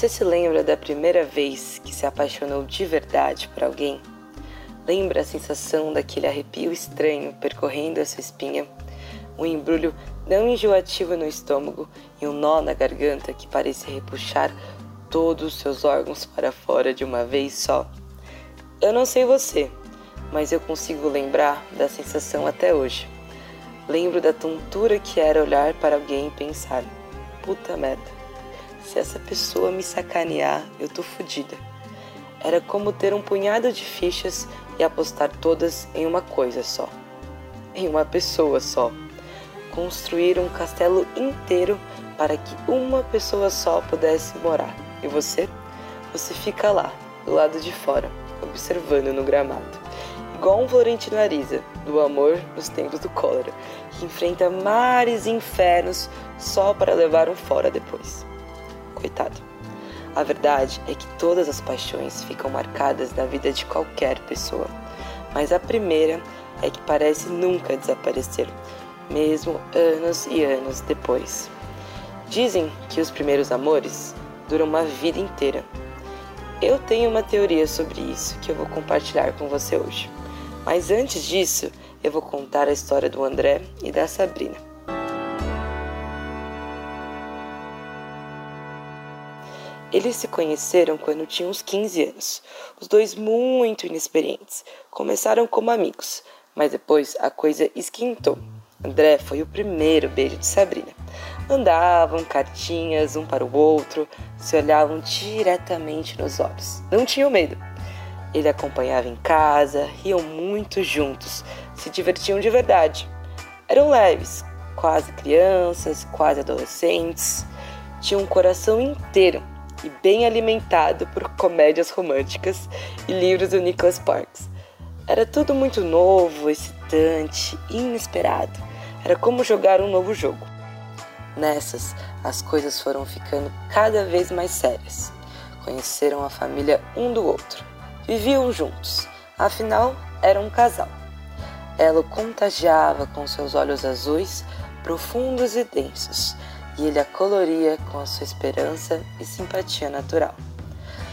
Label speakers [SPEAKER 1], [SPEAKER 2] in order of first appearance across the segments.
[SPEAKER 1] Você se lembra da primeira vez que se apaixonou de verdade por alguém? Lembra a sensação daquele arrepio estranho percorrendo a sua espinha? Um embrulho não enjoativo no estômago e um nó na garganta que parecia repuxar todos os seus órgãos para fora de uma vez só? Eu não sei você, mas eu consigo lembrar da sensação até hoje. Lembro da tontura que era olhar para alguém e pensar: puta merda, se essa pessoa me sacanear, eu tô fodida. Era como ter um punhado de fichas e apostar todas em uma coisa só. Em uma pessoa só. Construir um castelo inteiro para que uma pessoa só pudesse morar. E você? Você fica lá, do lado de fora, observando no gramado. Igual um Florentino Ariza, do amor nos tempos do cólera, que enfrenta mares e infernos só para levar um fora depois. Coitado. A verdade é que todas as paixões ficam marcadas na vida de qualquer pessoa, mas a primeira é que parece nunca desaparecer, mesmo anos e anos depois. Dizem que os primeiros amores duram uma vida inteira. Eu tenho uma teoria sobre isso que eu vou compartilhar com você hoje. Mas antes disso, eu vou contar a história do André e da Sabrina. Eles se conheceram quando tinham uns 15 anos, os dois muito inexperientes. Começaram como amigos, mas depois a coisa esquentou. André foi o primeiro beijo de Sabrina. Andavam cartinhas um para o outro, se olhavam diretamente nos olhos. Não tinham medo. Ele acompanhava em casa, riam muito juntos, se divertiam de verdade. Eram leves, quase crianças, quase adolescentes. Tinham um coração inteiro e bem alimentado por comédias românticas e livros do Nicholas Sparks. Era tudo muito novo, excitante, inesperado. Era como jogar um novo jogo. Nessas, as coisas foram ficando cada vez mais sérias. Conheceram a família um do outro. Viviam juntos, afinal, eram um casal. Ela o contagiava com seus olhos azuis, profundos e densos, e ele a coloria com a sua esperança e simpatia natural.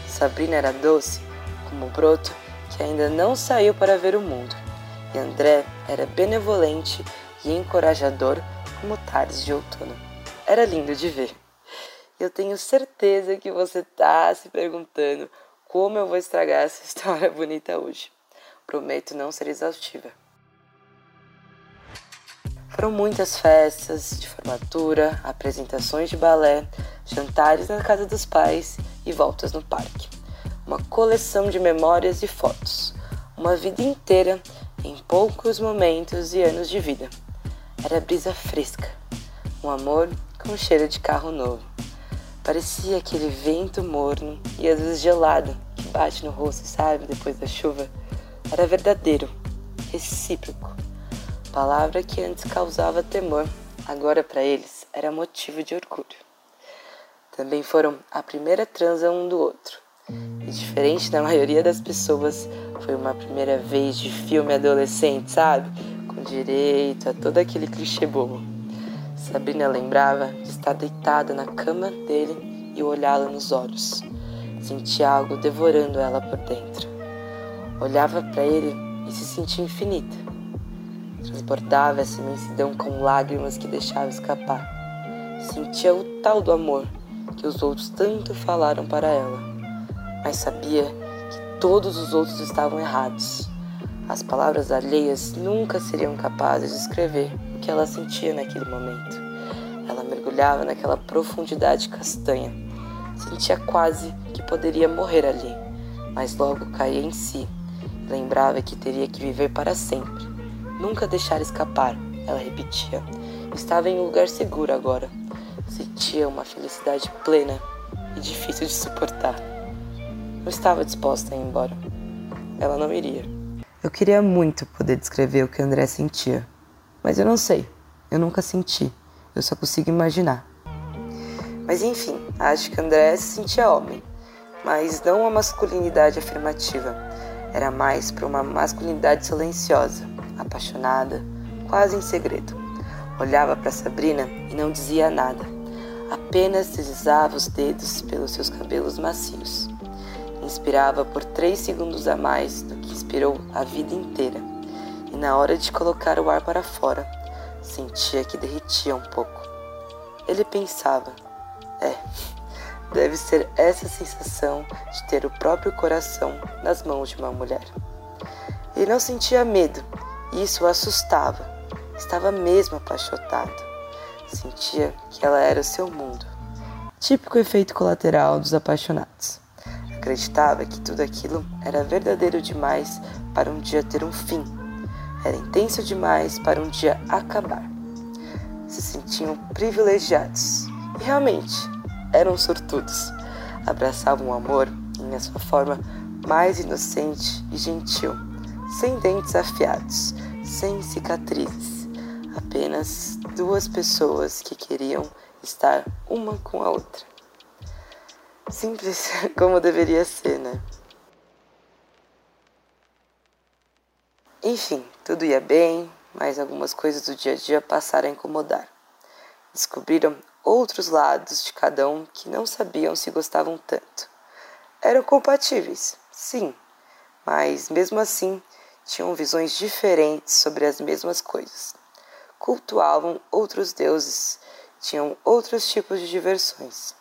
[SPEAKER 1] Sabrina era doce como o broto que ainda não saiu para ver o mundo, e André era benevolente e encorajador como tardes de outono. Era lindo de ver. Eu tenho certeza que você está se perguntando como eu vou estragar essa história bonita hoje. Prometo não ser exaustiva. Foram muitas festas de formatura, apresentações de balé, jantares na casa dos pais e voltas no parque. Uma coleção de memórias e fotos. Uma vida inteira em poucos momentos e anos de vida. Era brisa fresca, um amor com cheiro de carro novo. Parecia aquele vento morno e às vezes gelado que bate no rosto, sabe, depois da chuva. Era verdadeiro, recíproco palavra que antes causava temor, agora para eles era motivo de orgulho. Também foram a primeira transa um do outro. E diferente da maioria das pessoas, foi uma primeira vez de filme adolescente, sabe? Com direito a todo aquele clichê bobo. Sabrina lembrava de estar deitada na cama dele e olhá-lo nos olhos. Sentia algo devorando ela por dentro. Olhava para ele e se sentia infinita Transbordava essa imensidão com lágrimas que deixava escapar. Sentia o tal do amor que os outros tanto falaram para ela, mas sabia que todos os outros estavam errados. As palavras alheias nunca seriam capazes de escrever o que ela sentia naquele momento. Ela mergulhava naquela profundidade castanha. Sentia quase que poderia morrer ali, mas logo caía em si. Lembrava que teria que viver para sempre Nunca deixar escapar, ela repetia. Estava em um lugar seguro agora. Sentia uma felicidade plena e difícil de suportar. Não estava disposta a ir embora. Ela não iria. Eu queria muito poder descrever o que André sentia, mas eu não sei. Eu nunca senti. Eu só consigo imaginar. Mas enfim, acho que André se sentia homem, mas não uma masculinidade afirmativa. Era mais para uma masculinidade silenciosa apaixonada, quase em segredo. Olhava para Sabrina e não dizia nada. apenas deslizava os dedos pelos seus cabelos macios. Inspirava por três segundos a mais do que inspirou a vida inteira, e na hora de colocar o ar para fora, sentia que derretia um pouco. Ele pensava: é, deve ser essa sensação de ter o próprio coração nas mãos de uma mulher. Ele não sentia medo, isso o assustava. Estava mesmo apaixonado. Sentia que ela era o seu mundo. Típico efeito colateral dos apaixonados. Acreditava que tudo aquilo era verdadeiro demais para um dia ter um fim. Era intenso demais para um dia acabar. Se sentiam privilegiados. E realmente, eram sortudos. Abraçavam o amor em sua forma mais inocente e gentil, sem dentes afiados, sem cicatrizes. Apenas duas pessoas que queriam estar uma com a outra. Simples como deveria ser, né? Enfim, tudo ia bem, mas algumas coisas do dia a dia passaram a incomodar. Descobriram outros lados de cada um que não sabiam se gostavam tanto. Eram compatíveis, sim, mas mesmo assim tinham visões diferentes sobre as mesmas coisas. Cultuavam outros deuses, tinham outros tipos de diversões.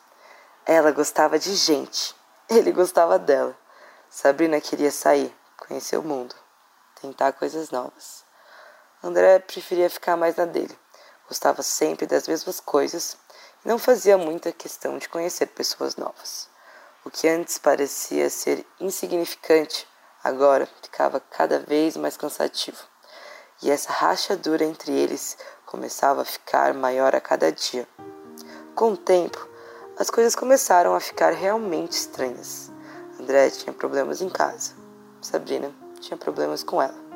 [SPEAKER 1] Ela gostava de gente, ele gostava dela. Sabrina queria sair, conhecer o mundo, tentar coisas novas. André preferia ficar mais na dele. Gostava sempre das mesmas coisas e não fazia muita questão de conhecer pessoas novas. O que antes parecia ser insignificante, agora ficava cada vez mais cansativo. E essa rachadura entre eles começava a ficar maior a cada dia. Com o tempo, as coisas começaram a ficar realmente estranhas. André tinha problemas em casa. Sabrina tinha problemas com ela.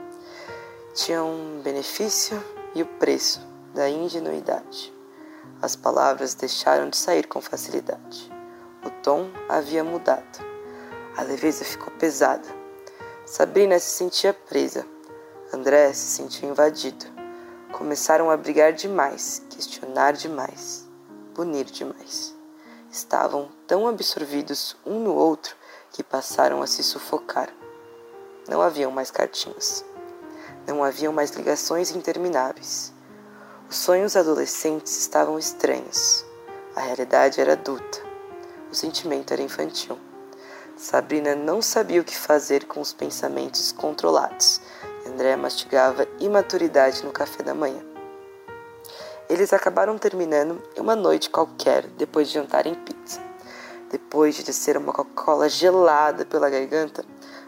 [SPEAKER 1] Tinha um benefício e o preço da ingenuidade. As palavras deixaram de sair com facilidade. O tom havia mudado. A leveza ficou pesada. Sabrina se sentia presa. André se sentiu invadido. Começaram a brigar demais, questionar demais, punir demais. Estavam tão absorvidos um no outro que passaram a se sufocar. Não haviam mais cartinhas. Não haviam mais ligações intermináveis. Os sonhos adolescentes estavam estranhos. A realidade era adulta. O sentimento era infantil. Sabrina não sabia o que fazer com os pensamentos controlados. André mastigava imaturidade no café da manhã. Eles acabaram terminando em uma noite qualquer depois de jantar em pizza. Depois de descer uma Coca-Cola gelada pela garganta,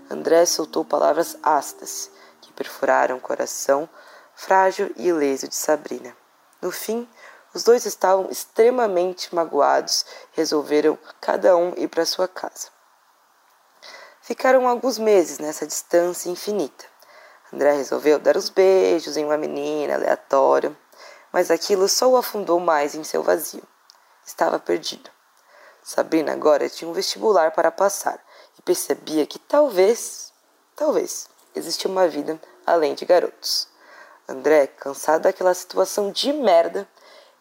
[SPEAKER 1] André soltou palavras ácidas que perfuraram o coração frágil e ileso de Sabrina. No fim, os dois estavam extremamente magoados resolveram cada um ir para sua casa. Ficaram alguns meses nessa distância infinita. André resolveu dar uns beijos em uma menina aleatória, mas aquilo só o afundou mais em seu vazio. Estava perdido. Sabrina agora tinha um vestibular para passar e percebia que talvez, talvez, existia uma vida além de garotos. André, cansado daquela situação de merda,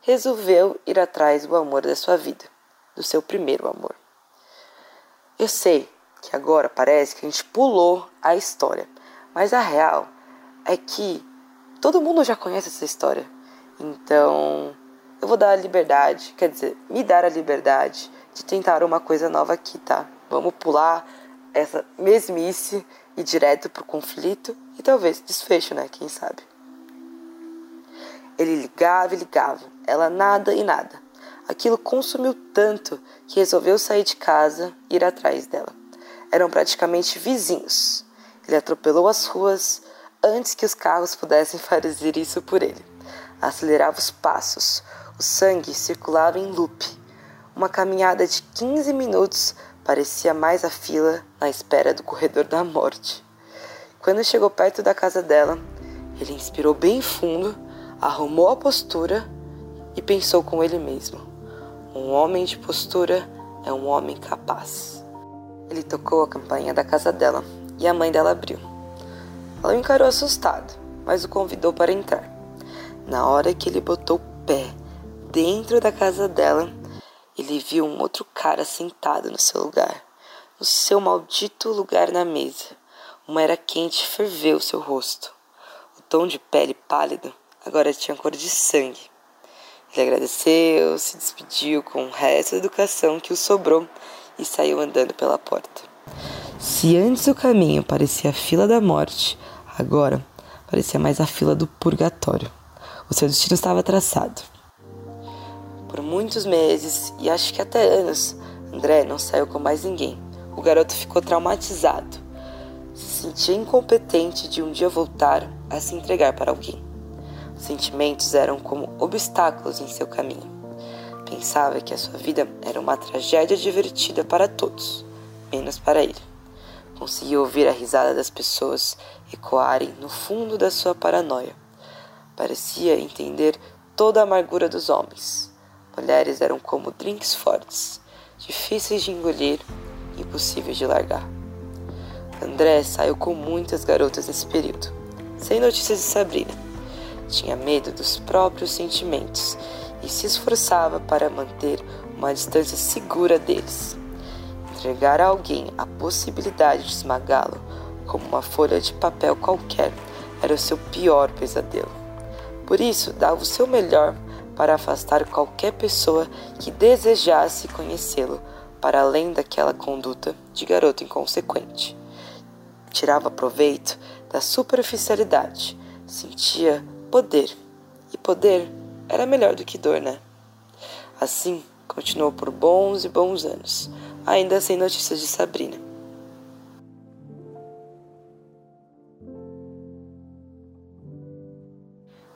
[SPEAKER 1] resolveu ir atrás do amor da sua vida, do seu primeiro amor. Eu sei que agora parece que a gente pulou a história, mas a real é que todo mundo já conhece essa história. Então, eu vou dar a liberdade, quer dizer, me dar a liberdade de tentar uma coisa nova aqui, tá? Vamos pular essa mesmice e direto pro conflito e talvez desfecho, né? Quem sabe? Ele ligava e ligava, ela nada e nada. Aquilo consumiu tanto que resolveu sair de casa e ir atrás dela. Eram praticamente vizinhos. Ele atropelou as ruas antes que os carros pudessem fazer isso por ele acelerava os passos. O sangue circulava em loop. Uma caminhada de 15 minutos parecia mais a fila na espera do corredor da morte. Quando chegou perto da casa dela, ele inspirou bem fundo, arrumou a postura e pensou com ele mesmo: um homem de postura é um homem capaz. Ele tocou a campainha da casa dela e a mãe dela abriu. Ela o encarou assustado, mas o convidou para entrar. Na hora que ele botou o pé dentro da casa dela, ele viu um outro cara sentado no seu lugar, no seu maldito lugar na mesa. Uma era quente ferveu seu rosto. O tom de pele pálido agora tinha cor de sangue. Ele agradeceu, se despediu com o resto da educação que o sobrou e saiu andando pela porta. Se antes o caminho parecia a fila da morte, agora parecia mais a fila do purgatório. O seu destino estava traçado. Por muitos meses, e acho que até anos, André não saiu com mais ninguém. O garoto ficou traumatizado. Se sentia incompetente de um dia voltar a se entregar para alguém. Os sentimentos eram como obstáculos em seu caminho. Pensava que a sua vida era uma tragédia divertida para todos, menos para ele. Conseguia ouvir a risada das pessoas ecoarem no fundo da sua paranoia. Parecia entender toda a amargura dos homens. Mulheres eram como drinks fortes, difíceis de engolir, impossíveis de largar. André saiu com muitas garotas nesse período, sem notícias de Sabrina tinha medo dos próprios sentimentos e se esforçava para manter uma distância segura deles. Entregar a alguém a possibilidade de esmagá-lo como uma folha de papel qualquer era o seu pior pesadelo. Por isso, dava o seu melhor para afastar qualquer pessoa que desejasse conhecê-lo para além daquela conduta de garoto inconsequente. Tirava proveito da superficialidade, sentia poder. E poder era melhor do que dor, né? Assim, continuou por bons e bons anos, ainda sem notícias de Sabrina.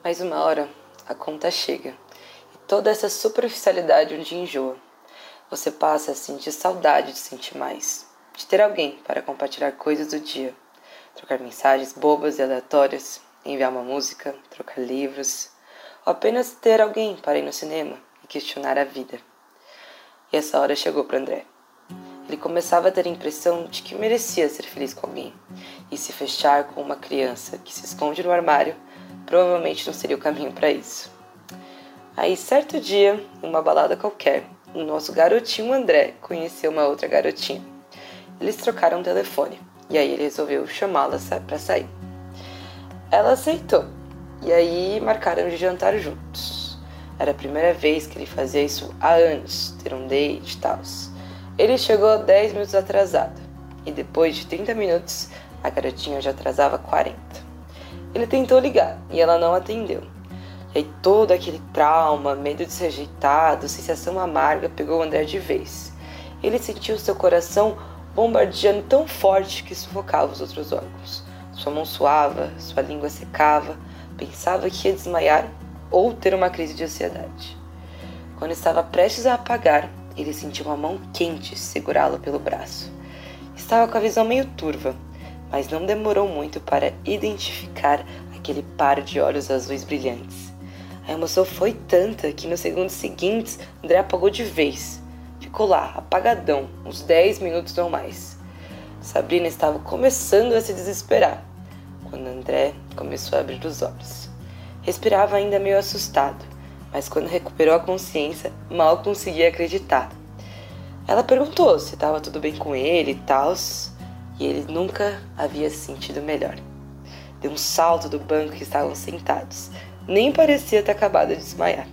[SPEAKER 1] Mas uma hora a conta chega e toda essa superficialidade um dia enjoa. Você passa a sentir saudade de sentir mais, de ter alguém para compartilhar coisas do dia, trocar mensagens bobas e aleatórias, enviar uma música, trocar livros, apenas ter alguém para ir no cinema e questionar a vida. E essa hora chegou para André. Ele começava a ter a impressão de que merecia ser feliz com alguém, e se fechar com uma criança que se esconde no armário provavelmente não seria o caminho para isso. Aí, certo dia, em uma balada qualquer, o nosso garotinho André conheceu uma outra garotinha. Eles trocaram o telefone, e aí ele resolveu chamá-la para sair. Ela aceitou, e aí marcaram de jantar juntos. Era a primeira vez que ele fazia isso há anos, ter um date e tal. Ele chegou 10 minutos atrasado, e depois de 30 minutos, a garotinha já atrasava 40. Ele tentou ligar e ela não atendeu. E aí todo aquele trauma, medo de ser rejeitado, sensação amarga pegou o André de vez. Ele sentiu seu coração bombardeando tão forte que sufocava os outros órgãos. Sua mão suava, sua língua secava, pensava que ia desmaiar ou ter uma crise de ansiedade. Quando estava prestes a apagar, ele sentiu uma mão quente segurá-lo pelo braço. Estava com a visão meio turva, mas não demorou muito para identificar aquele par de olhos azuis brilhantes. A emoção foi tanta que nos segundos seguintes André apagou de vez. Ficou lá, apagadão, uns 10 minutos ou mais. Sabrina estava começando a se desesperar quando André começou a abrir os olhos. Respirava ainda meio assustado, mas quando recuperou a consciência, mal conseguia acreditar. Ela perguntou se estava tudo bem com ele e tal, e ele nunca havia se sentido melhor. Deu um salto do banco que estavam sentados. Nem parecia ter acabado de desmaiar.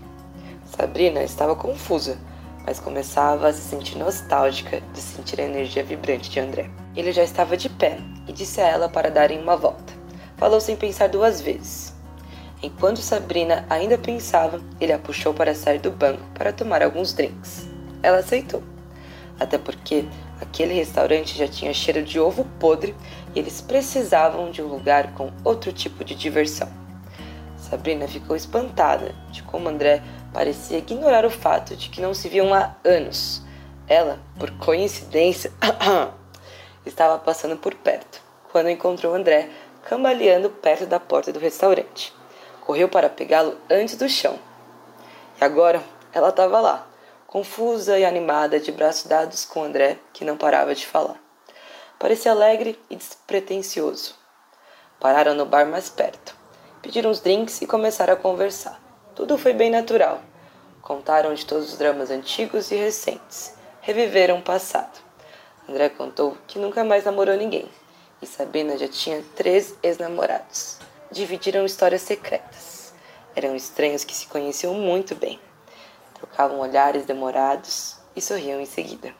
[SPEAKER 1] Sabrina estava confusa, mas começava a se sentir nostálgica de sentir a energia vibrante de André. Ele já estava de pé e disse a ela para darem uma volta. Falou sem pensar duas vezes. Enquanto Sabrina ainda pensava, ele a puxou para sair do banco para tomar alguns drinks. Ela aceitou, até porque aquele restaurante já tinha cheiro de ovo podre e eles precisavam de um lugar com outro tipo de diversão. Sabrina ficou espantada de como André parecia ignorar o fato de que não se viam há anos. Ela, por coincidência, estava passando por perto, quando encontrou André cambaleando perto da porta do restaurante. Correu para pegá-lo antes do chão. E agora ela estava lá, confusa e animada, de braços dados com André, que não parava de falar. Parecia alegre e despretensioso. Pararam no bar mais perto. Pediram uns drinks e começaram a conversar. Tudo foi bem natural. Contaram de todos os dramas antigos e recentes. Reviveram o passado. André contou que nunca mais namorou ninguém. E Sabrina já tinha três ex-namorados. Dividiram histórias secretas. Eram estranhos que se conheciam muito bem. Trocavam olhares demorados e sorriam em seguida.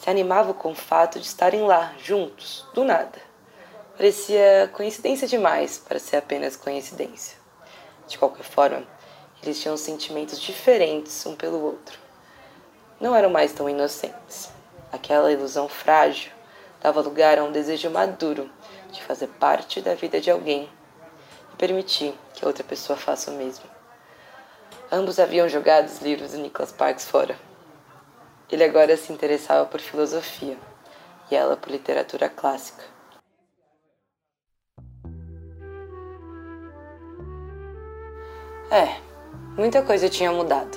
[SPEAKER 1] Se animavam com o fato de estarem lá, juntos, do nada. Parecia coincidência demais para ser apenas coincidência. De qualquer forma, eles tinham sentimentos diferentes um pelo outro. Não eram mais tão inocentes. Aquela ilusão frágil dava lugar a um desejo maduro de fazer parte da vida de alguém e permitir que outra pessoa faça o mesmo. Ambos haviam jogado os livros de Nicholas Sparks fora. Ele agora se interessava por filosofia e ela por literatura clássica. É, muita coisa tinha mudado.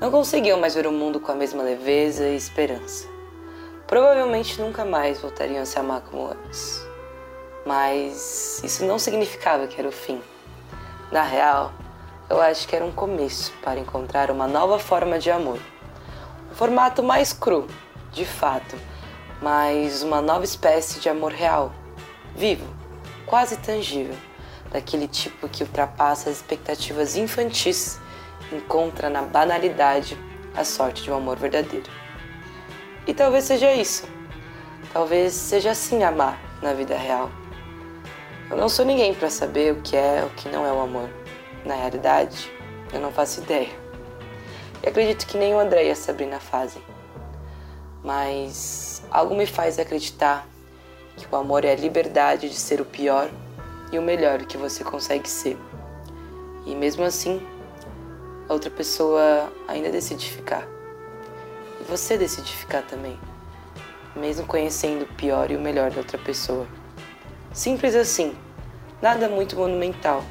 [SPEAKER 1] Não conseguiam mais ver o mundo com a mesma leveza e esperança. Provavelmente nunca mais voltariam a se amar como antes. Mas isso não significava que era o fim. Na real, eu acho que era um começo para encontrar uma nova forma de amor. Um formato mais cru, de fato, mas uma nova espécie de amor real, vivo, quase tangível daquele tipo que ultrapassa as expectativas infantis, encontra na banalidade a sorte de um amor verdadeiro. E talvez seja isso. Talvez seja assim amar na vida real. Eu não sou ninguém para saber o que é o que não é o amor. Na realidade, eu não faço ideia. E acredito que nem o André e a Sabrina fazem. Mas algo me faz acreditar que o amor é a liberdade de ser o pior e o melhor que você consegue ser. E mesmo assim, a outra pessoa ainda decide ficar. Você decide ficar também, mesmo conhecendo o pior e o melhor da outra pessoa. Simples assim, nada muito monumental.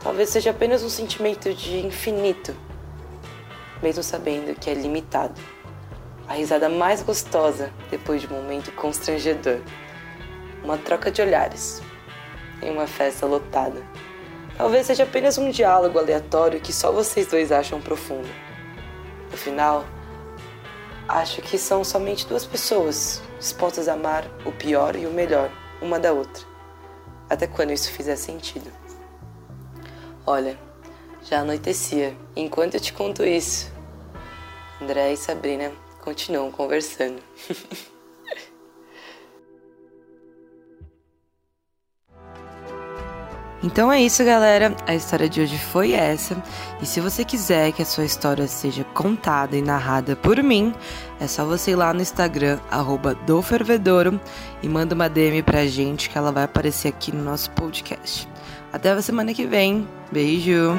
[SPEAKER 1] Talvez seja apenas um sentimento de infinito, mesmo sabendo que é limitado. A risada mais gostosa depois de um momento constrangedor. Uma troca de olhares, em uma festa lotada. Talvez seja apenas um diálogo aleatório que só vocês dois acham profundo. No final, acho que são somente duas pessoas dispostas a amar o pior e o melhor uma da outra. Até quando isso fizer sentido. Olha, já anoitecia. Enquanto eu te conto isso, André e Sabrina continuam conversando. Então é isso, galera. A história de hoje foi essa. E se você quiser que a sua história seja contada e narrada por mim, é só você ir lá no Instagram, dofervedouro, e manda uma DM pra gente que ela vai aparecer aqui no nosso podcast. Até a semana que vem. Beijo!